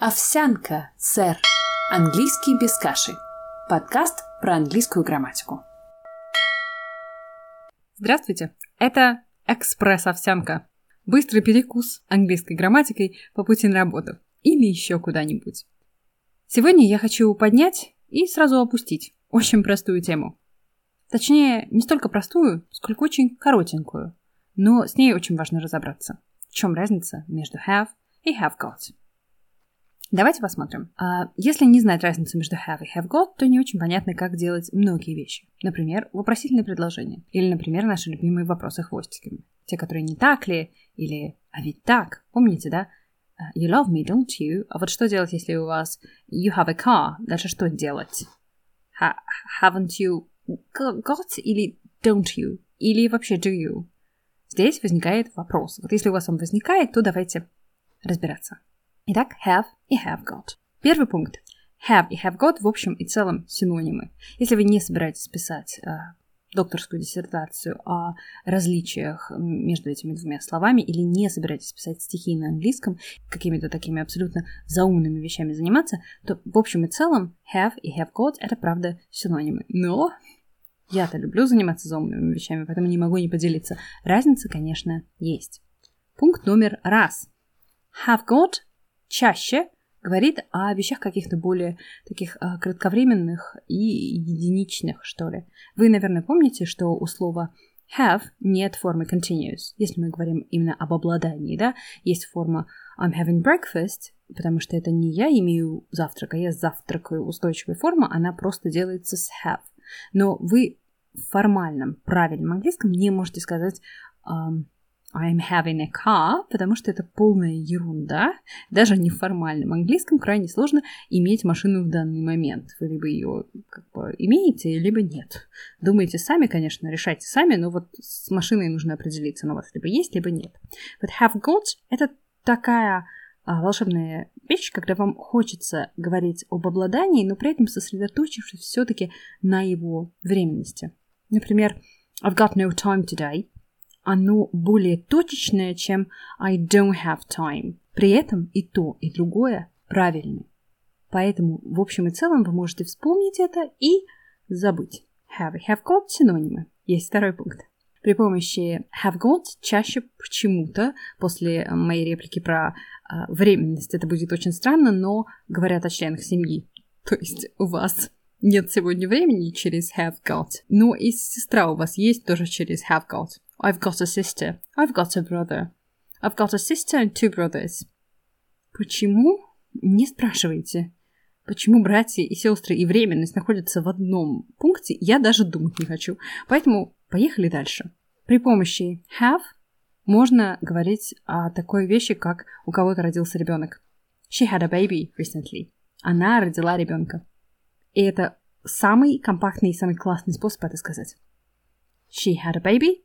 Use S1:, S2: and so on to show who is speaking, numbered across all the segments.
S1: Овсянка, сэр. Английский без каши. Подкаст про английскую грамматику.
S2: Здравствуйте! Это экспресс-овсянка. Быстрый перекус английской грамматикой по пути на работу или еще куда-нибудь. Сегодня я хочу поднять и сразу опустить очень простую тему. Точнее, не столько простую, сколько очень коротенькую. Но с ней очень важно разобраться. В чем разница между have и have got. Давайте посмотрим. А, если не знать разницу между have и have got, то не очень понятно, как делать многие вещи. Например, вопросительные предложения. Или, например, наши любимые вопросы хвостиками. Те, которые не так ли, или а ведь так. Помните, да? А, you love me, don't you? А вот что делать, если у вас you have a car? Дальше что делать? Ha haven't you got или don't you? Или вообще do you? Здесь возникает вопрос. Вот если у вас он возникает, то давайте разбираться. Итак, have и have got. Первый пункт. Have и have got в общем и целом синонимы. Если вы не собираетесь писать э, докторскую диссертацию о различиях между этими двумя словами или не собираетесь писать стихи на английском, какими-то такими абсолютно заумными вещами заниматься, то в общем и целом have и have got это правда синонимы. Но я-то люблю заниматься заумными вещами, поэтому не могу не поделиться. Разница, конечно, есть. Пункт номер раз. Have got чаще говорит о вещах каких-то более таких э, кратковременных и единичных, что ли. Вы, наверное, помните, что у слова have нет формы continuous. Если мы говорим именно об обладании, да, есть форма I'm having breakfast, потому что это не я имею завтрак, а я завтракаю устойчивая форма, она просто делается с have. Но вы в формальном, правильном английском не можете сказать I'm having a car, потому что это полная ерунда. Даже в неформальном английском крайне сложно иметь машину в данный момент. Вы либо ее как бы имеете, либо нет. Думаете сами, конечно, решайте сами, но вот с машиной нужно определиться, на вас либо есть, либо нет. Вот have got — это такая а, волшебная вещь, когда вам хочется говорить об обладании, но при этом сосредоточившись все-таки на его временности. Например, I've got no time today — оно более точечное, чем I don't have time. При этом и то, и другое правильно. Поэтому, в общем и целом, вы можете вспомнить это и забыть. Have и have got синонимы. Есть второй пункт. При помощи have got чаще почему-то, после моей реплики про э, временность, это будет очень странно, но говорят о членах семьи. То есть у вас нет сегодня времени через have got, но и сестра у вас есть тоже через have got. I've got a sister. I've got a brother. I've got a sister and two brothers. Почему? Не спрашивайте. Почему братья и сестры и временность находятся в одном пункте, я даже думать не хочу. Поэтому поехали дальше. При помощи have можно говорить о такой вещи, как у кого-то родился ребенок. She had a baby recently. Она родила ребенка. И это самый компактный и самый классный способ это сказать. She had a baby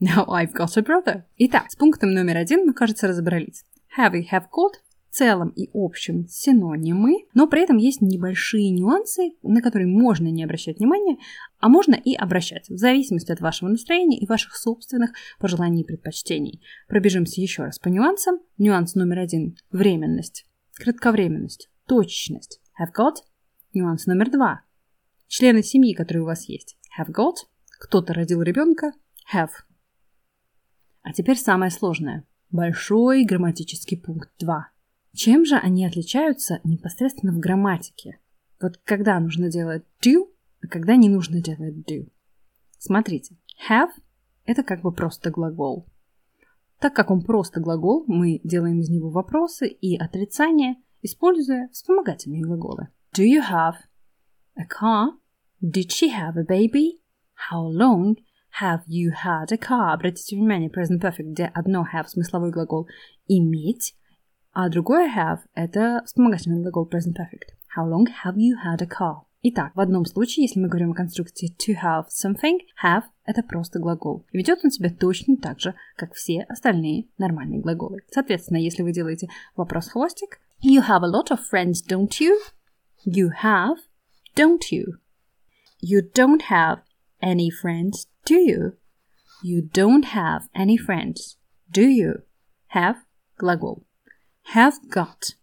S2: Now I've got a brother. Итак, с пунктом номер один мы, кажется, разобрались. Have и have got в целом и общем синонимы, но при этом есть небольшие нюансы, на которые можно не обращать внимания, а можно и обращать, в зависимости от вашего настроения и ваших собственных пожеланий и предпочтений. Пробежимся еще раз по нюансам. Нюанс номер один – временность, кратковременность, точечность. Have got. Нюанс номер два – члены семьи, которые у вас есть. Have got. Кто-то родил ребенка. Have. А теперь самое сложное. Большой грамматический пункт 2. Чем же они отличаются непосредственно в грамматике? Вот когда нужно делать do, а когда не нужно делать do. Смотрите, have – это как бы просто глагол. Так как он просто глагол, мы делаем из него вопросы и отрицания, используя вспомогательные глаголы. Do you have a car? Did she have a baby? How long Have you had a car? Обратите внимание, present perfect, где одно have смысловой глагол иметь, а другое have это вспомогательный глагол present perfect. How long have you had a car? Итак, в одном случае, если мы говорим о конструкции to have something, have – это просто глагол. И ведет он себя точно так же, как все остальные нормальные глаголы. Соответственно, если вы делаете вопрос-хвостик, you have a lot of friends, don't you? You have, don't you? You don't have any friends, do you? You don't have any friends, do you? Have – глагол. Have got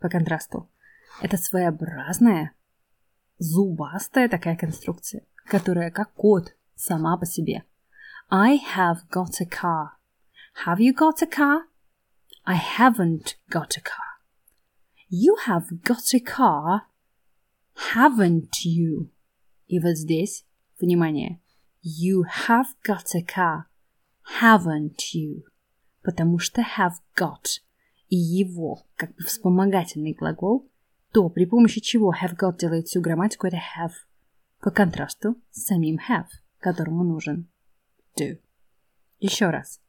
S2: по контрасту. Это своеобразная, зубастая такая конструкция, которая как кот сама по себе. I have got a car. Have you got a car? I haven't got a car. You have got a car, haven't you? И вот здесь, внимание, you have got a car, haven't you? Потому что have got и его как бы вспомогательный глагол, то при помощи чего have got делает всю грамматику, это have. По контрасту с самим have, которому нужен do. Еще раз.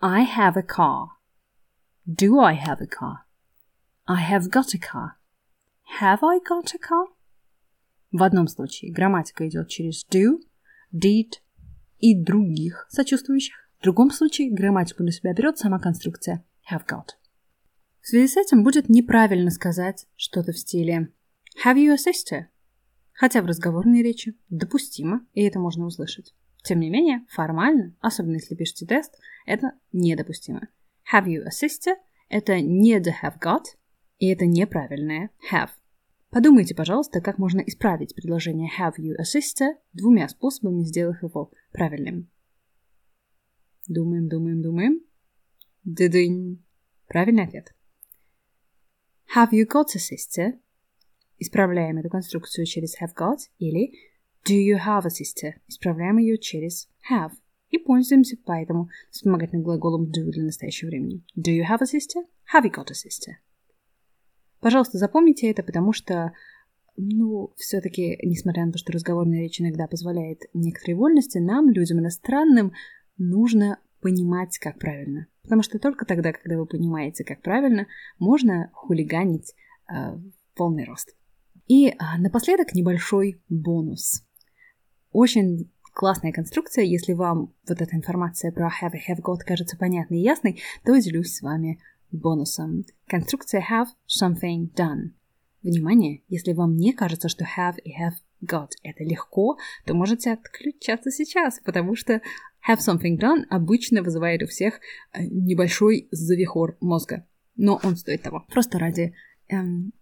S2: I have a car. Do I have a car? I have got a car. Have I got a car? В одном случае грамматика идет через do, did и других сочувствующих. В другом случае грамматику на себя берет сама конструкция have got. В связи с этим будет неправильно сказать что-то в стиле Have you a sister? Хотя в разговорной речи допустимо, и это можно услышать. Тем не менее, формально, особенно если пишете тест, это недопустимо. Have you a sister? Это не the have got, и это неправильное have. Подумайте, пожалуйста, как можно исправить предложение have you a sister двумя способами, сделав его правильным. Думаем, думаем, думаем. Дыдынь. Правильный ответ. Have you got a sister? Исправляем эту конструкцию через have got или Do you have a sister? Исправляем ее через have. И пользуемся поэтому вспомогательным глаголом do для настоящего времени. Do you have a sister? Have you got a sister? Пожалуйста, запомните это, потому что, ну, все-таки, несмотря на то, что разговорная речь иногда позволяет некоторые вольности, нам, людям иностранным, нужно понимать, как правильно. Потому что только тогда, когда вы понимаете, как правильно, можно хулиганить э, полный рост. И э, напоследок небольшой бонус. Очень классная конструкция. Если вам вот эта информация про have have got кажется понятной и ясной, то делюсь с вами бонусом. Конструкция have something done. Внимание, если вам не кажется, что have и have got это легко, то можете отключаться сейчас, потому что have something done обычно вызывает у всех э, небольшой завихор мозга. Но он стоит того. Просто ради эм,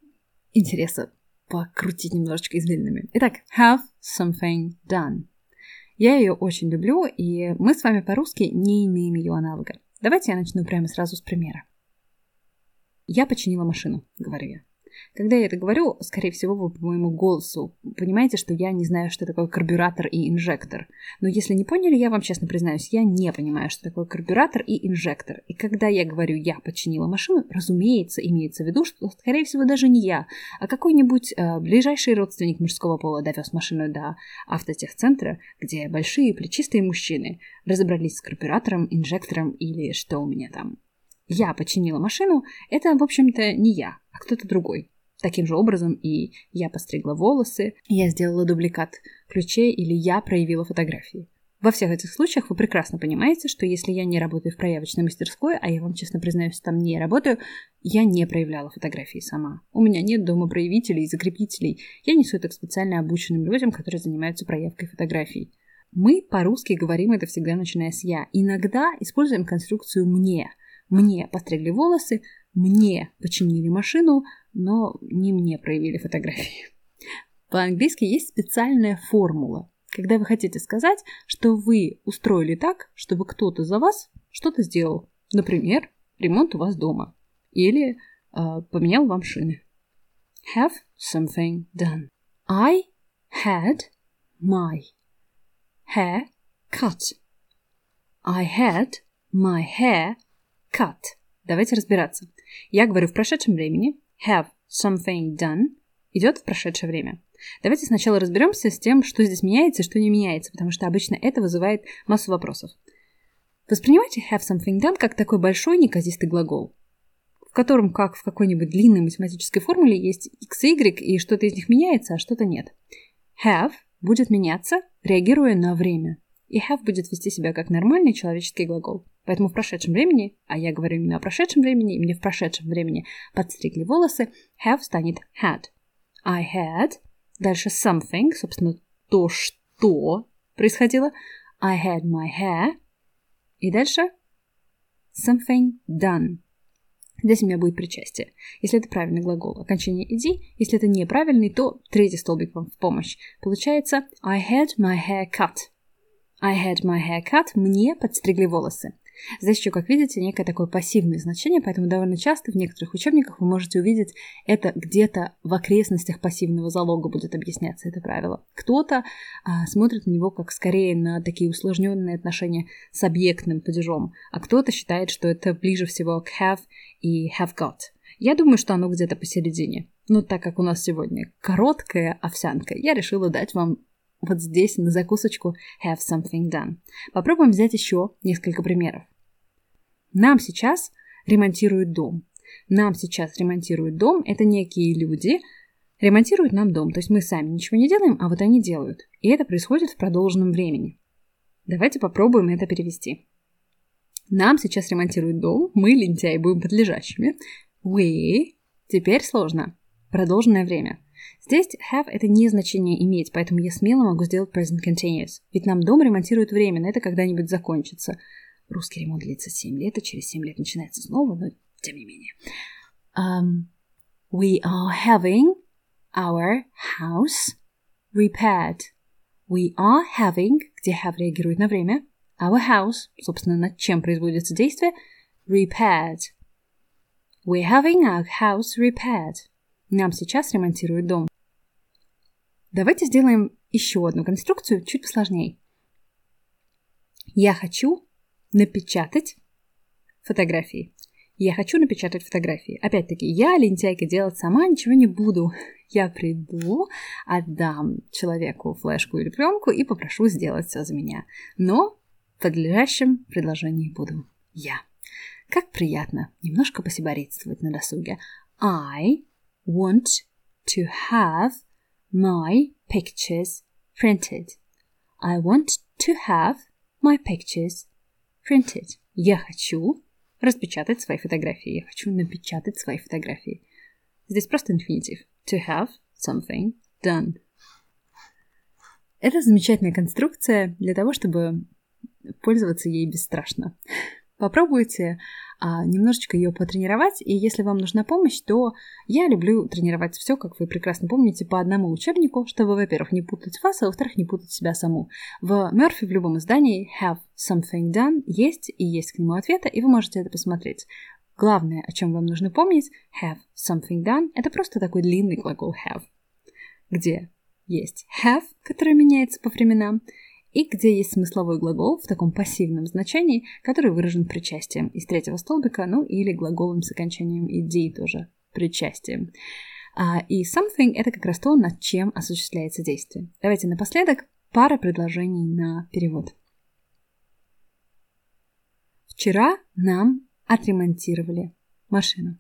S2: интереса покрутить немножечко извилинами. Итак, have something done. Я ее очень люблю, и мы с вами по-русски не имеем ее аналога. Давайте я начну прямо сразу с примера. Я починила машину, говорю я. Когда я это говорю, скорее всего, вы по моему голосу понимаете, что я не знаю, что такое карбюратор и инжектор. Но если не поняли, я вам честно признаюсь, я не понимаю, что такое карбюратор и инжектор. И когда я говорю «я починила машину», разумеется, имеется в виду, что, скорее всего, даже не я, а какой-нибудь э, ближайший родственник мужского пола довез машину до автотехцентра, где большие плечистые мужчины разобрались с карбюратором, инжектором или что у меня там. Я починила машину, это, в общем-то, не я, а кто-то другой. Таким же образом и я постригла волосы, я сделала дубликат ключей или я проявила фотографии. Во всех этих случаях вы прекрасно понимаете, что если я не работаю в проявочной мастерской, а я вам честно признаюсь, там не работаю, я не проявляла фотографии сама. У меня нет дома проявителей и закрепителей. Я несу это к специально обученным людям, которые занимаются проявкой фотографий. Мы по-русски говорим это всегда начиная с «я». Иногда используем конструкцию «мне». Мне постригли волосы, мне починили машину, но не мне проявили фотографии. По-английски есть специальная формула, когда вы хотите сказать, что вы устроили так, чтобы кто-то за вас что-то сделал. Например, ремонт у вас дома. Или э, поменял вам шины. Have something done. I had my hair cut. I had my hair cut. Давайте разбираться. Я говорю в прошедшем времени. Have something done идет в прошедшее время. Давайте сначала разберемся с тем, что здесь меняется и что не меняется, потому что обычно это вызывает массу вопросов. Воспринимайте have something done как такой большой неказистый глагол, в котором, как в какой-нибудь длинной математической формуле, есть x и y, и что-то из них меняется, а что-то нет. Have будет меняться, реагируя на время, и have будет вести себя как нормальный человеческий глагол. Поэтому в прошедшем времени, а я говорю именно о прошедшем времени, и мне в прошедшем времени подстригли волосы, have станет had. I had. Дальше something, собственно, то, что происходило. I had my hair. И дальше something done. Здесь у меня будет причастие. Если это правильный глагол, окончание «иди». Если это неправильный, то третий столбик вам в помощь. Получается I had my hair cut. I had my hair cut. Мне подстригли волосы. Здесь еще, как видите, некое такое пассивное значение, поэтому довольно часто в некоторых учебниках вы можете увидеть это где-то в окрестностях пассивного залога будет объясняться это правило. Кто-то а, смотрит на него как скорее на такие усложненные отношения с объектным падежом, а кто-то считает, что это ближе всего к have и have got. Я думаю, что оно где-то посередине. Но так как у нас сегодня короткая овсянка, я решила дать вам вот здесь на закусочку have something done. Попробуем взять еще несколько примеров. Нам сейчас ремонтируют дом. Нам сейчас ремонтируют дом. Это некие люди ремонтируют нам дом. То есть мы сами ничего не делаем, а вот они делают. И это происходит в продолженном времени. Давайте попробуем это перевести. Нам сейчас ремонтируют дом, мы, лентяи, будем подлежащими. We. Теперь сложно. Продолженное время. Здесь have это не значение иметь, поэтому я смело могу сделать present continuous. Ведь нам дом ремонтируют временно, это когда-нибудь закончится. Русский ремонт длится 7 лет, и через 7 лет начинается снова, но тем не менее. Um, we are having our house repaired. We are having, где have реагирует на время, our house, собственно, над чем производится действие, repaired. We're having our house repaired. Нам сейчас ремонтируют дом. Давайте сделаем еще одну конструкцию чуть посложнее. Я хочу напечатать фотографии. Я хочу напечатать фотографии. Опять-таки, я, лентяйка, делать сама ничего не буду. Я приду, отдам человеку флешку или пленку и попрошу сделать все за меня. Но в подлежащем предложении буду я. Как приятно немножко посиборитствовать на досуге. I want to have my pictures printed. I want to have my pictures printed. Я хочу распечатать свои фотографии. Я хочу напечатать свои фотографии. Здесь просто инфинитив. To have something done. Это замечательная конструкция для того, чтобы пользоваться ей бесстрашно. Попробуйте немножечко ее потренировать, и если вам нужна помощь, то я люблю тренировать все, как вы прекрасно помните, по одному учебнику, чтобы, во-первых, не путать вас, а во-вторых, не путать себя саму. В Мерфи в любом издании have something done есть, и есть к нему ответы, и вы можете это посмотреть. Главное, о чем вам нужно помнить, have something done, это просто такой длинный глагол have, где есть have, который меняется по временам, и где есть смысловой глагол в таком пассивном значении, который выражен причастием из третьего столбика, ну или глаголом с окончанием ed тоже причастием. А, и something — это как раз то, над чем осуществляется действие. Давайте напоследок пара предложений на перевод. Вчера нам отремонтировали машину.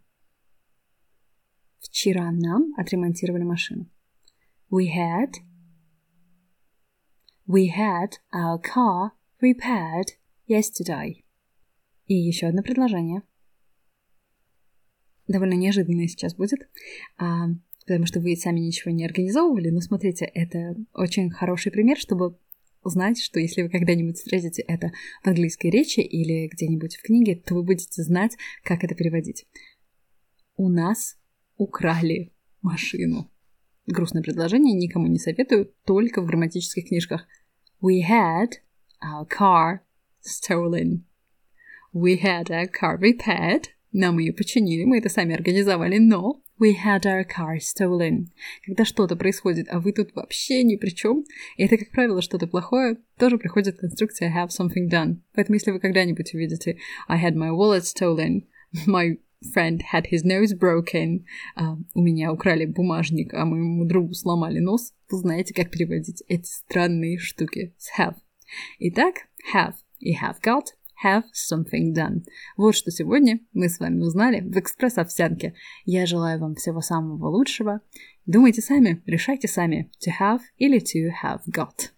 S2: Вчера нам отремонтировали машину. We had We had our car repaired yesterday. И еще одно предложение. Довольно неожиданное сейчас будет, а, потому что вы сами ничего не организовывали, но смотрите, это очень хороший пример, чтобы знать, что если вы когда-нибудь встретите это в английской речи или где-нибудь в книге, то вы будете знать, как это переводить. У нас украли машину. Грустное предложение, никому не советую, только в грамматических книжках. We had our car stolen. We had our car repaired. Нам ее починили, мы это сами организовали, но we had our car stolen. Когда что-то происходит, а вы тут вообще ни при чем, и это, как правило, что-то плохое, тоже приходит конструкция have something done. Поэтому если вы когда-нибудь увидите I had my wallet stolen, my friend had his nose broken. Uh, у меня украли бумажник, а моему другу сломали нос. Вы знаете, как переводить эти странные штуки с have. Итак, have и have got, have something done. Вот что сегодня мы с вами узнали в экспресс-овсянке. Я желаю вам всего самого лучшего. Думайте сами, решайте сами, to have или to have got.